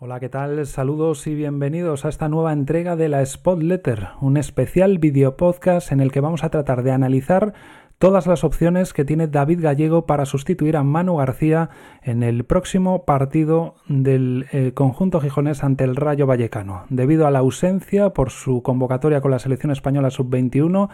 Hola, ¿qué tal? Saludos y bienvenidos a esta nueva entrega de la Spot Letter, un especial video podcast en el que vamos a tratar de analizar todas las opciones que tiene David Gallego para sustituir a Manu García en el próximo partido del eh, conjunto gijonés ante el Rayo Vallecano. Debido a la ausencia por su convocatoria con la selección española sub-21,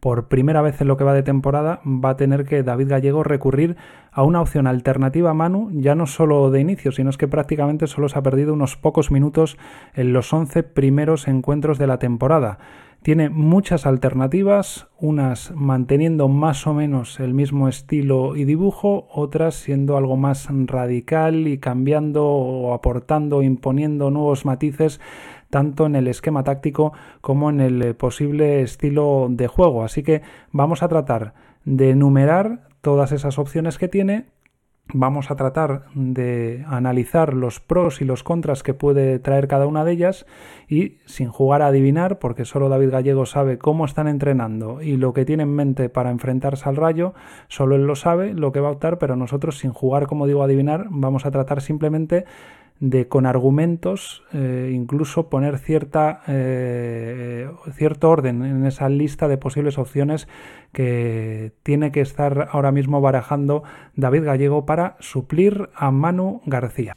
por primera vez en lo que va de temporada, va a tener que David Gallego recurrir a una opción alternativa a Manu, ya no solo de inicio, sino es que prácticamente solo se ha perdido unos pocos minutos en los 11 primeros encuentros de la temporada. Tiene muchas alternativas, unas manteniendo más o menos el mismo estilo y dibujo, otras siendo algo más radical y cambiando o aportando, imponiendo nuevos matices tanto en el esquema táctico como en el eh, posible estilo de juego. Así que vamos a tratar de enumerar todas esas opciones que tiene vamos a tratar de analizar los pros y los contras que puede traer cada una de ellas y sin jugar a adivinar, porque solo David Gallego sabe cómo están entrenando y lo que tiene en mente para enfrentarse al rayo, solo él lo sabe, lo que va a optar, pero nosotros sin jugar, como digo, a adivinar, vamos a tratar simplemente de con argumentos eh, incluso poner cierta, eh, cierto orden en esa lista de posibles opciones que tiene que estar ahora mismo barajando David Gallego para suplir a Manu García.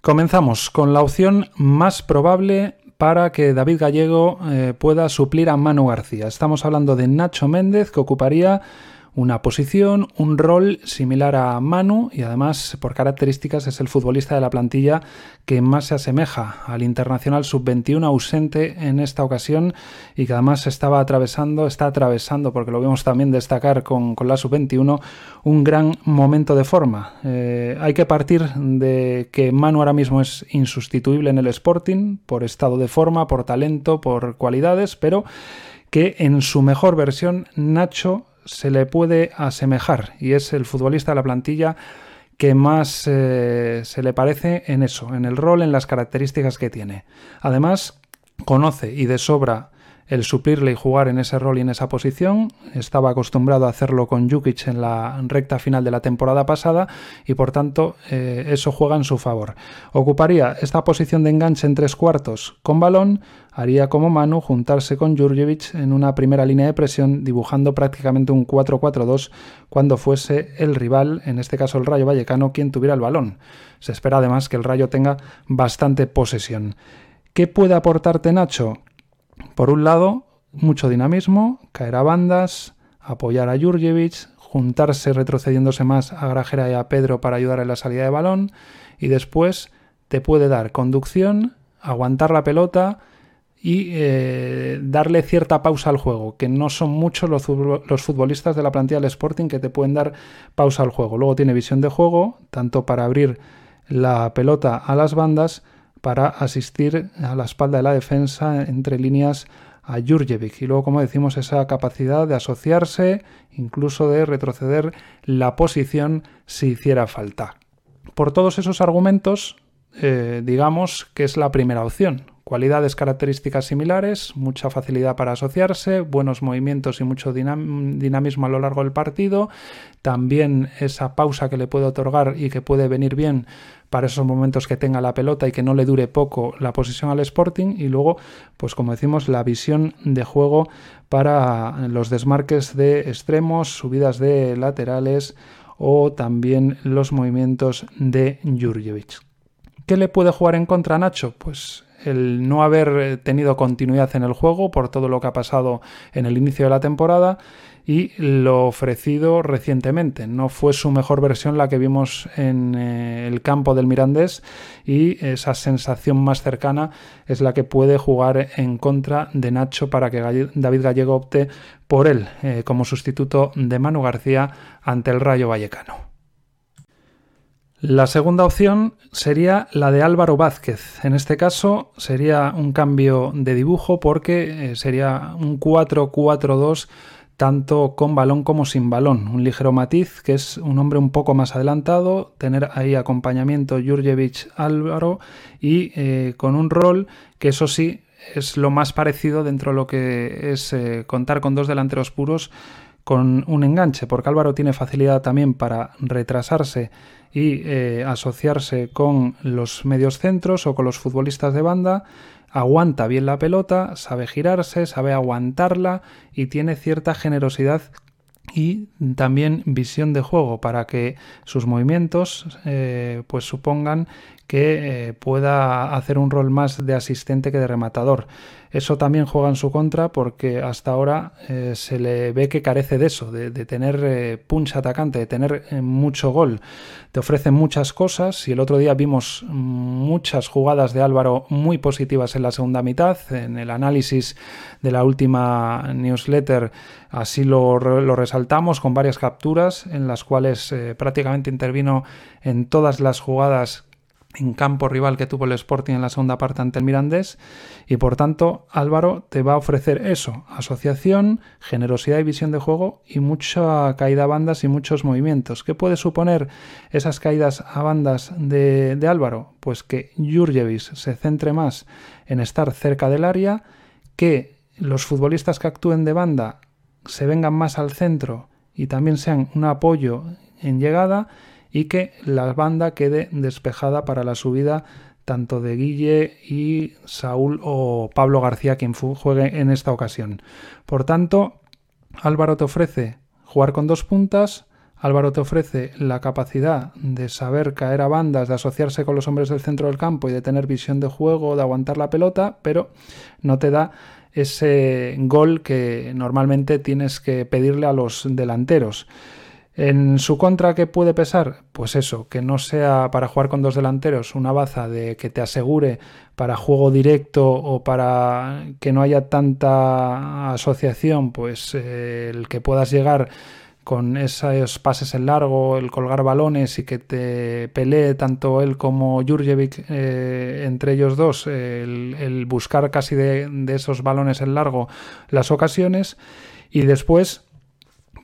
Comenzamos con la opción más probable para que David Gallego eh, pueda suplir a Manu García. Estamos hablando de Nacho Méndez, que ocuparía una posición, un rol similar a Manu y además por características es el futbolista de la plantilla que más se asemeja al internacional sub-21 ausente en esta ocasión y que además estaba atravesando, está atravesando, porque lo vemos también destacar con, la sub-21, un gran momento de forma. Eh, hay que partir de que Manu ahora mismo es insustituible en el Sporting por estado de forma, por talento, por cualidades, pero que en su mejor versión Nacho se le puede asemejar y es el futbolista de la plantilla que más eh, se le parece en eso, en el rol, en las características que tiene. Además, conoce y de sobra el suplirle y jugar en ese rol y en esa posición. Estaba acostumbrado a hacerlo con Jukic en la recta final de la temporada pasada y por tanto eh, eso juega en su favor. Ocuparía esta posición de enganche en tres cuartos con balón, haría como Manu juntarse con Jurjevic en una primera línea de presión dibujando prácticamente un 4-4-2 cuando fuese el rival, en este caso el Rayo Vallecano, quien tuviera el balón. Se espera además que el Rayo tenga bastante posesión. ¿Qué puede aportarte Nacho? Por un lado, mucho dinamismo, caer a bandas, apoyar a Jurjevic, juntarse retrocediéndose más a Grajera y a Pedro para ayudar en la salida de balón y después te puede dar conducción, aguantar la pelota y eh, darle cierta pausa al juego, que no son muchos los, los, futbolistas de la plantilla del Sporting que te pueden dar pausa al juego. Luego tiene visión de juego, tanto para abrir la pelota a las bandas para asistir a la espalda de la defensa entre líneas a Jurjevic. Y luego como decimos esa capacidad de asociarse incluso de retroceder la posición si hiciera falta. Por todos esos argumentos eh, digamos que es la primera opción Cualidades, características similares, mucha facilidad para asociarse, buenos movimientos y mucho dinamismo a lo largo del partido, también esa pausa que le puede otorgar y que puede venir bien para esos momentos que tenga la pelota y que no le dure poco la posición al Sporting y luego, pues como decimos, la visión de juego para los desmarques de extremos, subidas de laterales o también los movimientos de Jurjevic. ¿Qué le puede jugar en contra a Nacho? Pues el no haber eh, tenido continuidad en el juego por todo lo que ha pasado en el inicio de la temporada y lo ofrecido recientemente. No fue su mejor versión la que vimos en eh, el campo del Mirandés y esa sensación más cercana es la que puede jugar en contra de Nacho para que David Gallego opte por él eh, como sustituto de Manu García ante el Rayo Vallecano. La segunda opción sería la de Álvaro Vázquez. En este caso sería un cambio de dibujo porque eh, sería un 4-4-2 tanto con balón como sin balón. Un ligero matiz que es un hombre un poco más adelantado, tener ahí acompañamiento Jurjevic Álvaro y eh, con un rol que eso sí es lo más parecido dentro de lo que es eh, contar con dos delanteros puros con un enganche, porque Álvaro tiene facilidad también para retrasarse y eh, asociarse con los medios centros o con los futbolistas de banda, aguanta bien la pelota, sabe girarse, sabe aguantarla y tiene cierta generosidad y también visión de juego para que sus movimientos eh, pues supongan que eh, pueda hacer un rol más de asistente que de rematador. Eso también juega en su contra porque hasta ahora eh, se le ve que carece de eso, de, tener eh, atacante, de tener eh, mucho gol. Te ofrece muchas cosas y el otro día vimos muchas jugadas de Álvaro muy positivas en la segunda mitad. En el análisis de la última newsletter así lo, lo resaltamos con varias capturas en las cuales prácticamente intervino en todas las jugadas en campo rival que tuvo el Sporting en la segunda parte ante el Mirandés y por tanto Álvaro te va a ofrecer eso, asociación, generosidad y visión de juego y mucha caída a bandas y muchos movimientos. ¿Qué puede suponer esas caídas a bandas de, Álvaro? Pues que Jurjevic se centre más en estar cerca del área, que los futbolistas que actúen de banda se vengan más al centro y también sean un apoyo en llegada y que la banda quede despejada para la subida tanto de Guille y Saúl o Pablo García quien juegue en esta ocasión. Por tanto, Álvaro te ofrece jugar con dos puntas, Álvaro te ofrece la capacidad de saber caer a bandas, de asociarse con los hombres del centro del campo y de tener visión de juego, de aguantar la pelota, pero no te da ese gol que normalmente tienes que pedirle a los delanteros. En su contra, ¿qué puede pesar? Pues eso, que no sea para jugar con dos delanteros una baza de que te asegure para juego directo o para que no haya tanta asociación, pues eh, el que puedas llegar con esos pases en largo, el colgar balones y que te pelee tanto él como Jurjevic eh, entre ellos dos, el, buscar casi de, de esos balones en largo las ocasiones y después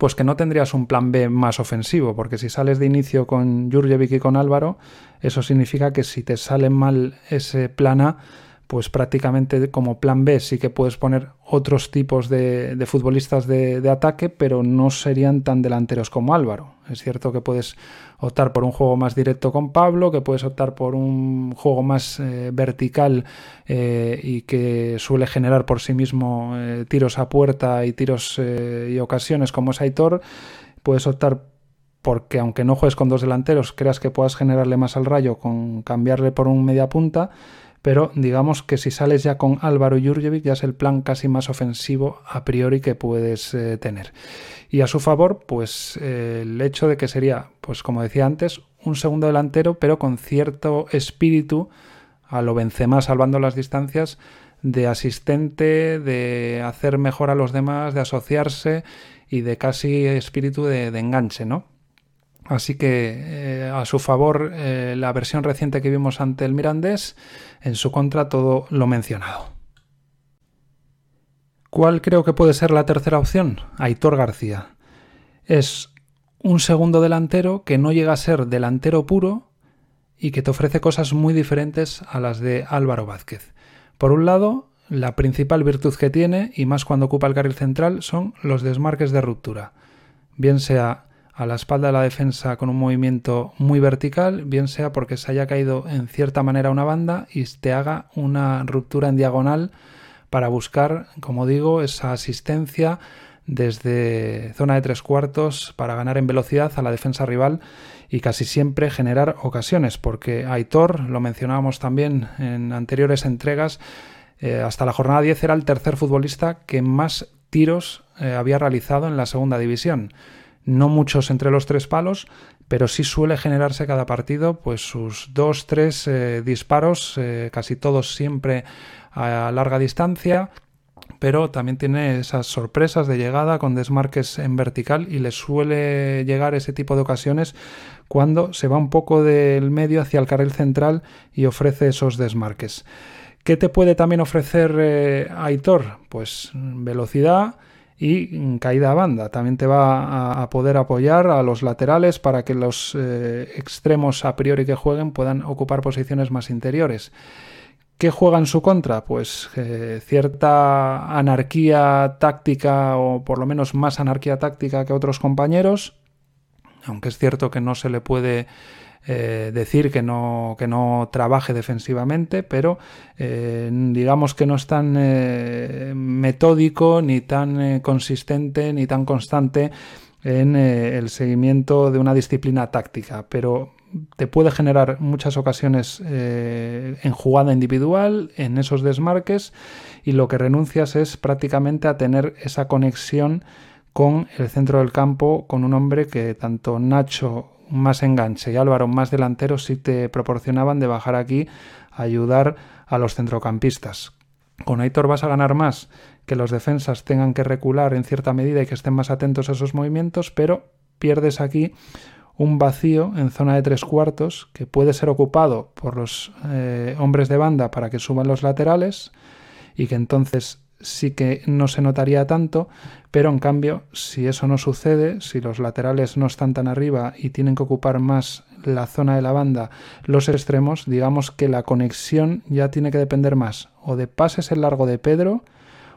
pues que no tendrías un plan B más ofensivo, porque si sales de inicio con Jurjevic y con Álvaro, eso significa que si te sale mal ese plan A, pues prácticamente como plan B sí que puedes poner otros tipos de, futbolistas de, ataque, pero no serían tan delanteros como Álvaro. Es cierto que puedes optar por un juego más directo con Pablo, que puedes optar por un juego más eh, vertical eh, y que suele generar por sí mismo eh, tiros a puerta y tiros y ocasiones como es Aitor. Puedes optar porque aunque no juegues con dos delanteros, creas que puedas generarle más al rayo con cambiarle por un media punta pero digamos que si sales ya con Álvaro Jurjevic ya es el plan casi más ofensivo a priori que puedes eh, tener. Y a su favor, pues eh, el hecho de que sería, pues como decía antes, un segundo delantero, pero con cierto espíritu, a lo Benzema salvando las distancias, de asistente, de hacer mejor a los demás, de asociarse y de casi espíritu de, de enganche, ¿no? Así que eh, a su favor eh, la versión reciente que vimos ante el Mirandés, en su contra todo lo mencionado. ¿Cuál creo que puede ser la tercera opción? Aitor García. Es un segundo delantero que no llega a ser delantero puro y que te ofrece cosas muy diferentes a las de Álvaro Vázquez. Por un lado, la principal virtud que tiene, y más cuando ocupa el carril central, son los desmarques de ruptura. Bien sea a la espalda de la defensa con un movimiento muy vertical, bien sea porque se haya caído en cierta manera una banda y te haga una ruptura en diagonal para buscar, como digo, esa asistencia desde zona de tres cuartos para ganar en velocidad a la defensa rival y casi siempre generar ocasiones, porque Aitor, lo mencionábamos también en anteriores entregas, eh, hasta la jornada 10 era el tercer futbolista que más tiros eh, había realizado en la segunda división no muchos entre los tres palos, pero sí suele generarse cada partido pues sus dos, tres eh, disparos, eh, casi todos siempre a larga distancia, pero también tiene esas sorpresas de llegada con desmarques en vertical y le suele llegar ese tipo de ocasiones cuando se va un poco del medio hacia el carril central y ofrece esos desmarques. ¿Qué te puede también ofrecer eh, Aitor? Pues velocidad, y caída a banda. También te va a, poder apoyar a los laterales para que los eh, extremos a priori que jueguen puedan ocupar posiciones más interiores. ¿Qué juega en su contra? Pues eh, cierta anarquía táctica o por lo menos más anarquía táctica que otros compañeros, aunque es cierto que no se le puede eh, decir que no, que no trabaje defensivamente, pero eh, digamos que no es tan metódico, ni tan consistente, ni tan constante en el seguimiento de una disciplina táctica. Pero te puede generar muchas ocasiones eh, en jugada individual, en esos desmarques, y lo que renuncias es prácticamente a tener esa conexión con el centro del campo, con un hombre que tanto Nacho más enganche y Álvaro más delantero sí te proporcionaban de bajar aquí ayudar a los centrocampistas. Con Aitor vas a ganar más, que los defensas tengan que recular en cierta medida y que estén más atentos a esos movimientos, pero pierdes aquí un vacío en zona de tres cuartos que puede ser ocupado por los eh, hombres de banda para que suban los laterales y que entonces sí que no se notaría tanto, pero en cambio, si eso no sucede, si los laterales no están tan arriba y tienen que ocupar más la zona de la banda, los extremos, digamos que la conexión ya tiene que depender más o de pases en largo de Pedro,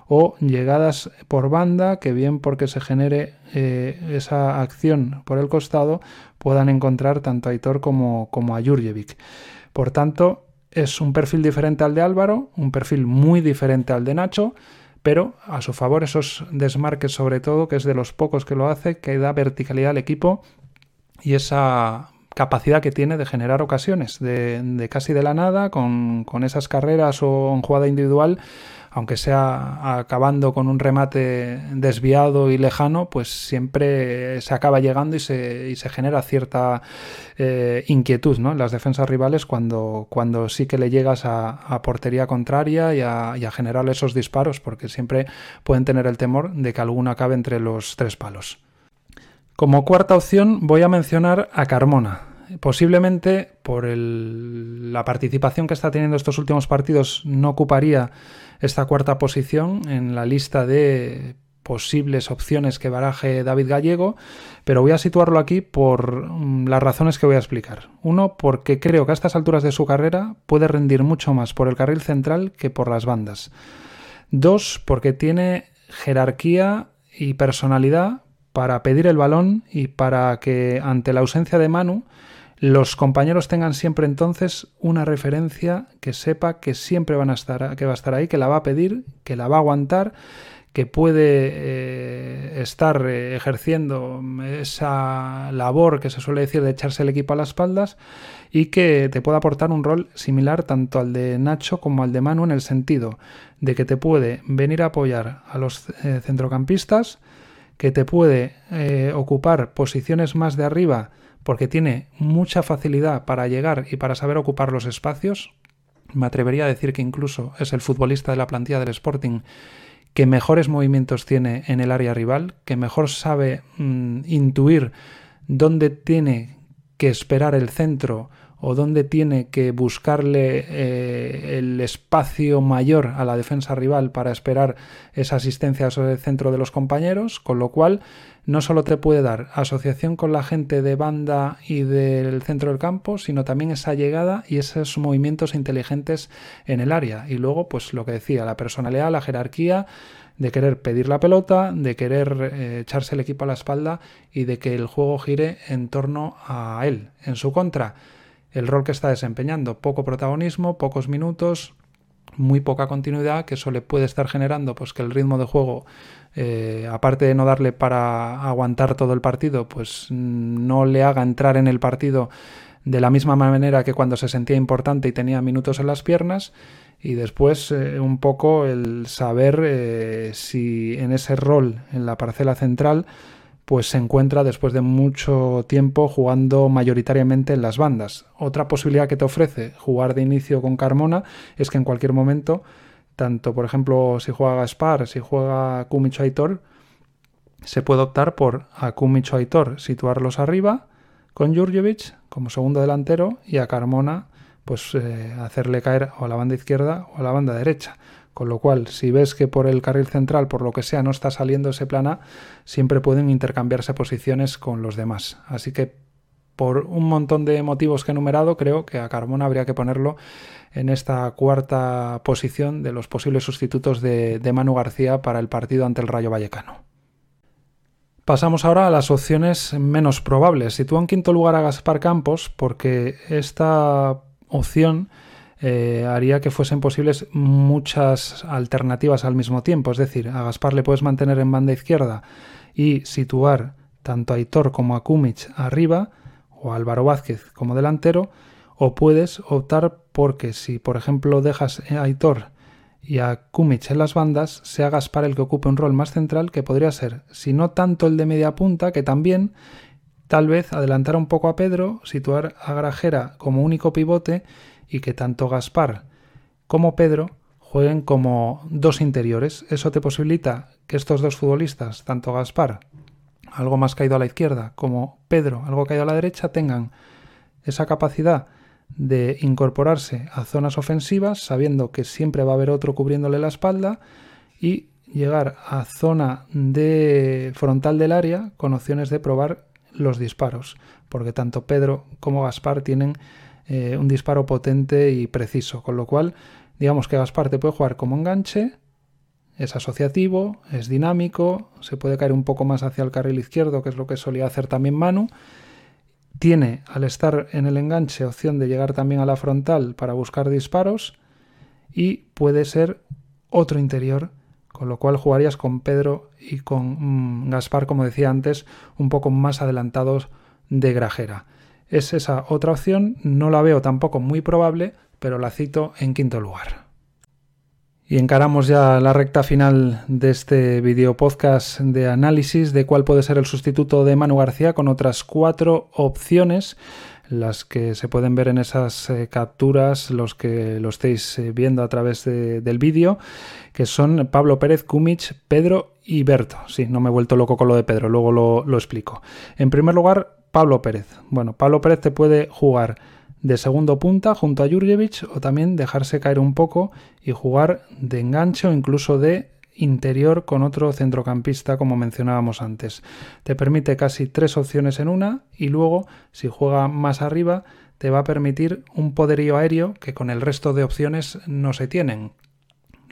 o llegadas por banda que bien porque se genere eh, esa acción por el costado puedan encontrar tanto a Aitor como, como a Jurjevic. Por tanto, es un perfil diferente al de Álvaro, un perfil muy diferente al de Nacho, pero a su favor esos desmarques sobre todo, que es de los pocos que lo hace, que da verticalidad al equipo y esa capacidad que tiene de generar ocasiones, de, casi de la nada, con, con, esas carreras o en jugada individual, aunque sea acabando con un remate desviado y lejano, pues siempre se acaba llegando y se, genera cierta eh, inquietud ¿no? en las defensas rivales cuando, cuando sí que le llegas a, portería contraria y a, y a generar esos disparos, porque siempre pueden tener el temor de que alguno acabe entre los tres palos. Como cuarta opción voy a mencionar a Carmona, posiblemente por la participación que está teniendo estos últimos partidos no ocuparía esta cuarta posición en la lista de posibles opciones que baraje David Gallego, pero voy a situarlo aquí por mm, las razones que voy a explicar. Uno, porque creo que a estas alturas de su carrera puede rendir mucho más por el carril central que por las bandas. Dos, porque tiene jerarquía y personalidad para pedir el balón y para que ante la ausencia de Manu los compañeros tengan siempre entonces una referencia que sepa que siempre van a estar, que va a estar ahí, que la va a pedir, que la va a aguantar, que puede eh, estar eh, ejerciendo esa labor que se suele decir de echarse el equipo a las espaldas y que te puede aportar un rol similar tanto al de Nacho como al de Manu en el sentido de que te puede venir a apoyar a los eh, centrocampistas, que te puede ocupar posiciones más de arriba porque tiene mucha facilidad para llegar y para saber ocupar los espacios. Me atrevería a decir que incluso es el futbolista de la plantilla del Sporting que mejores movimientos tiene en el área rival, que mejor sabe mm, intuir dónde tiene que esperar el centro o dónde tiene que buscarle eh, el espacio mayor a la defensa rival para esperar esa asistencia al centro de los compañeros, con lo cual no solo te puede dar asociación con la gente de banda y del centro del campo, sino también esa llegada y esos movimientos inteligentes en el área. Y luego, pues lo que decía, la personalidad, la jerarquía, de querer pedir la pelota, de querer eh, echarse el equipo a la espalda y de que el juego gire en torno a él. En su contra, el rol que está desempeñando. Poco protagonismo, pocos minutos, muy poca continuidad, que eso le puede estar generando pues que el ritmo de juego, eh, aparte de no darle para aguantar todo el partido, pues no le haga entrar en el partido de la misma manera que cuando se sentía importante y tenía minutos en las piernas. Y después eh, un poco el saber eh, si en ese rol en la parcela central pues se encuentra después de mucho tiempo jugando mayoritariamente en las bandas. Otra posibilidad que te ofrece jugar de inicio con Carmona es que en cualquier momento, tanto por ejemplo si juega Gaspar, si juega Kumicho Aitor, se puede optar por a Kumicho Aitor situarlos arriba con Jurjevic como segundo delantero y a Carmona pues eh, hacerle caer o a la banda izquierda o a la banda derecha. Con lo cual, si ves que por el carril central, por lo que sea, no está saliendo ese plan A, siempre pueden intercambiarse posiciones con los demás. Así que por un montón de motivos que he enumerado, creo que a Carmona habría que ponerlo en esta cuarta posición de los posibles sustitutos de, de Manu García para el partido ante el Rayo Vallecano. Pasamos ahora a las opciones menos probables. Sitúo en quinto lugar a Gaspar Campos porque esta opción eh, haría que fuesen posibles muchas alternativas al mismo tiempo. Es decir, a Gaspar le puedes mantener en banda izquierda y situar tanto a Aitor como a Kumic arriba o a Álvaro Vázquez como delantero, o puedes optar porque si, por ejemplo, dejas a Aitor y a Kumic en las bandas, sea Gaspar el que ocupe un rol más central que podría ser, si no tanto el de media punta, que también tal vez adelantar un poco a Pedro, situar a Grajera como único pivote y que tanto Gaspar como Pedro jueguen como dos interiores. Eso te posibilita que estos dos futbolistas, tanto Gaspar, algo más caído a la izquierda, como Pedro, algo caído a la derecha, tengan esa capacidad de incorporarse a zonas ofensivas sabiendo que siempre va a haber otro cubriéndole la espalda y llegar a zona de frontal del área con opciones de probar los disparos, porque tanto Pedro como Gaspar tienen eh, un disparo potente y preciso, con lo cual digamos que Gaspar te puede jugar como enganche, es asociativo, es dinámico, se puede caer un poco más hacia el carril izquierdo, que es lo que solía hacer también Manu, tiene, al estar en el enganche, opción de llegar también a la frontal para buscar disparos y puede ser otro interior, con lo cual jugarías con Pedro y con mm, Gaspar, como decía antes, un poco más adelantados de Grajera. Es esa otra opción, no la veo tampoco muy probable, pero la cito en quinto lugar. Y encaramos ya la recta final de este video podcast de análisis de cuál puede ser el sustituto de Manu García con otras cuatro opciones las que se pueden ver en esas eh, capturas, los que lo estéis eh, viendo a través del vídeo, que son Pablo Pérez, Kumich, Pedro y Berto. Sí, no me he vuelto loco con lo de Pedro, luego lo, lo explico. En primer lugar, Pablo Pérez. Bueno, Pablo Pérez te puede jugar de segundo punta junto a Jurjevic o también dejarse caer un poco y jugar de enganche o incluso de interior con otro centrocampista como mencionábamos antes. Te permite casi tres opciones en una y luego si juega más arriba te va a permitir un poderío aéreo que con el resto de opciones no se tienen.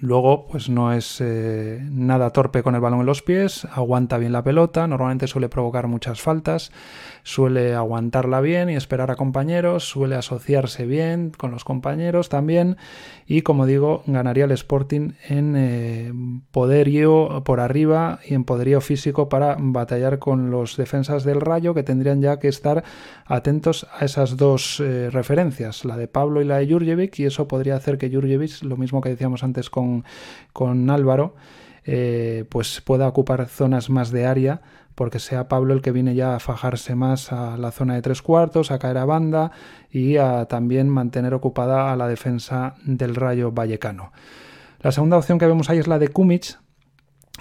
Luego, pues no es eh, nada torpe con el balón en los pies, aguanta bien la pelota, normalmente suele provocar muchas faltas, suele aguantarla bien y esperar a compañeros, suele asociarse bien con los compañeros también y como digo, ganaría el Sporting en eh, poderío por arriba y en poderío físico para batallar con los defensas del Rayo que tendrían ya que estar atentos a esas dos eh, referencias, la de Pablo y la de Jurjevic y eso podría hacer que Jurjevic, lo mismo que decíamos antes con con, Álvaro, eh, pues pueda ocupar zonas más de área, porque sea Pablo el que viene ya a fajarse más a la zona de tres cuartos, a caer a banda y a también mantener ocupada a la defensa del Rayo Vallecano. La segunda opción que vemos ahí es la de Kumic,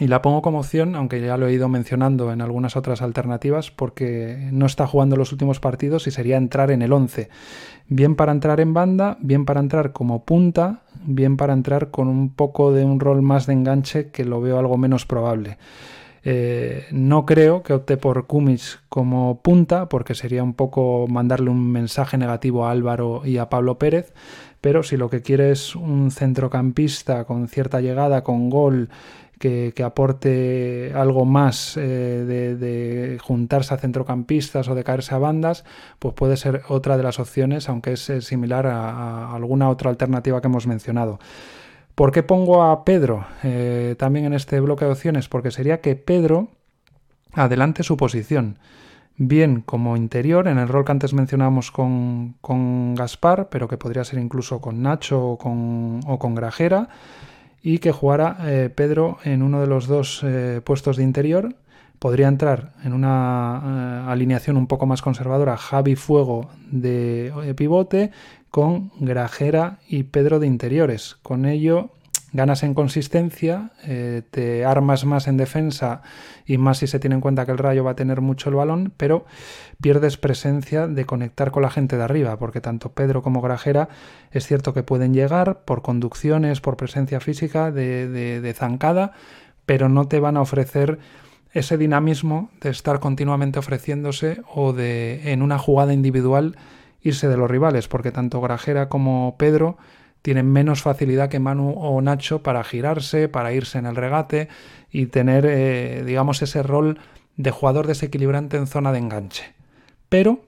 y la pongo como opción, aunque ya lo he ido mencionando en algunas otras alternativas, porque no está jugando los últimos partidos y sería entrar en el 11. Bien para entrar en banda, bien para entrar como punta, bien para entrar con un poco de un rol más de enganche que lo veo algo menos probable. Eh, no creo que opte por Kumis como punta, porque sería un poco mandarle un mensaje negativo a Álvaro y a Pablo Pérez, pero si lo que quiere es un centrocampista con cierta llegada, con gol, que, aporte algo más eh, de, juntarse a centrocampistas o de caerse a bandas, pues puede ser otra de las opciones, aunque es eh, similar a, alguna otra alternativa que hemos mencionado. ¿Por qué pongo a Pedro eh, también en este bloque de opciones? Porque sería que Pedro adelante su posición bien como interior, en el rol que antes mencionábamos con, con Gaspar, pero que podría ser incluso con Nacho o con, o con Grajera, y que jugara eh, Pedro en uno de los dos eh, puestos de interior. Podría entrar en una alineación un poco más conservadora Javi Fuego de pivote con Grajera y Pedro de interiores. Con ello ganas en consistencia, eh, te armas más en defensa y más si se tiene en cuenta que el Rayo va a tener mucho el balón, pero pierdes presencia de conectar con la gente de arriba, porque tanto Pedro como Grajera es cierto que pueden llegar por conducciones, por presencia física de, de zancada, pero no te van a ofrecer ese dinamismo de estar continuamente ofreciéndose o de en una jugada individual irse de los rivales, porque tanto Grajera como Pedro tienen menos facilidad que Manu o Nacho para girarse, para irse en el regate y tener, eh, digamos, ese rol de jugador desequilibrante en zona de enganche. Pero,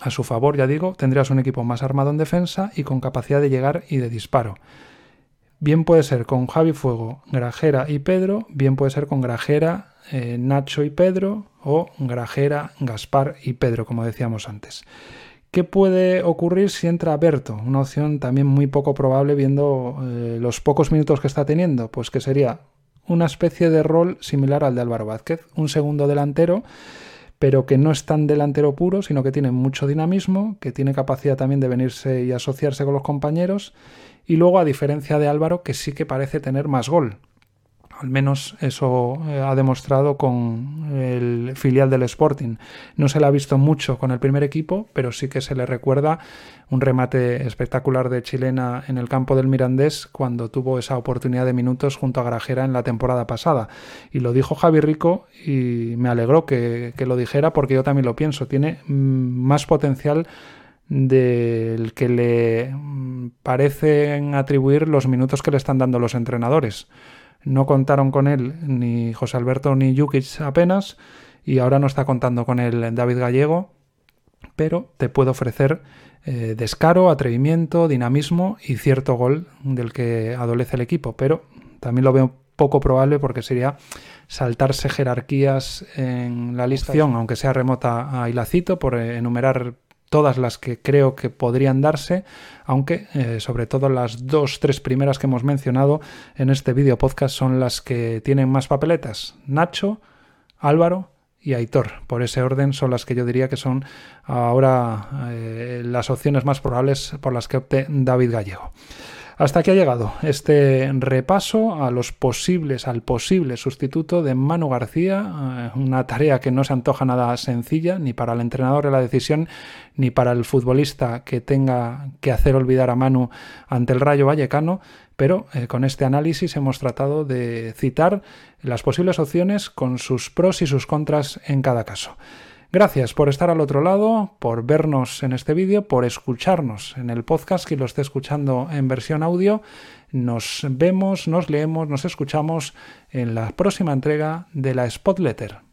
a su favor, ya digo, tendrías un equipo más armado en defensa y con capacidad de llegar y de disparo. Bien puede ser con Javi Fuego, Grajera y Pedro, bien puede ser con Grajera, eh, Nacho y Pedro, o Grajera, Gaspar y Pedro, como decíamos antes. ¿Qué puede ocurrir si entra Berto? Una opción también muy poco probable viendo eh, los pocos minutos que está teniendo, pues que sería una especie de rol similar al de Álvaro Vázquez, un segundo delantero, pero que no es tan delantero puro, sino que tiene mucho dinamismo, que tiene capacidad también de venirse y asociarse con los compañeros, y luego a diferencia de Álvaro, que sí que parece tener más gol, al menos eso eh, ha demostrado con el filial del Sporting. No se le ha visto mucho con el primer equipo, pero sí que se le recuerda un remate espectacular de chilena en el campo del Mirandés cuando tuvo esa oportunidad de minutos junto a Grajera en la temporada pasada. Y lo dijo Javi Rico y me alegró que, que lo dijera porque yo también lo pienso. Tiene mm, más potencial del que le mm, parecen atribuir los minutos que le están dando los entrenadores. No contaron con él ni José Alberto ni Jukic apenas y ahora no está contando con él David Gallego, pero te puede ofrecer eh, descaro, atrevimiento, dinamismo y cierto gol del que adolece el equipo, pero también lo veo poco probable porque sería saltarse jerarquías en la lista, aunque sea remota a Ilacito, por enumerar todas las que creo que podrían darse, aunque eh, sobre todo las dos, tres primeras que hemos mencionado en este vídeo podcast son las que tienen más papeletas. Nacho, Álvaro y Aitor. Por ese orden son las que yo diría que son ahora eh, las opciones más probables por las que opte David Gallego. Hasta aquí ha llegado este repaso a los posibles, al posible sustituto de Manu García, eh, una tarea que no se antoja nada sencilla ni para el entrenador de la decisión ni para el futbolista que tenga que hacer olvidar a Manu ante el Rayo Vallecano, pero eh, con este análisis hemos tratado de citar las posibles opciones con sus pros y sus contras en cada caso. Gracias por estar al otro lado, por vernos en este vídeo, por escucharnos en el podcast que lo esté escuchando en versión audio. Nos vemos, nos leemos, nos escuchamos en la próxima entrega de la Spot Letter.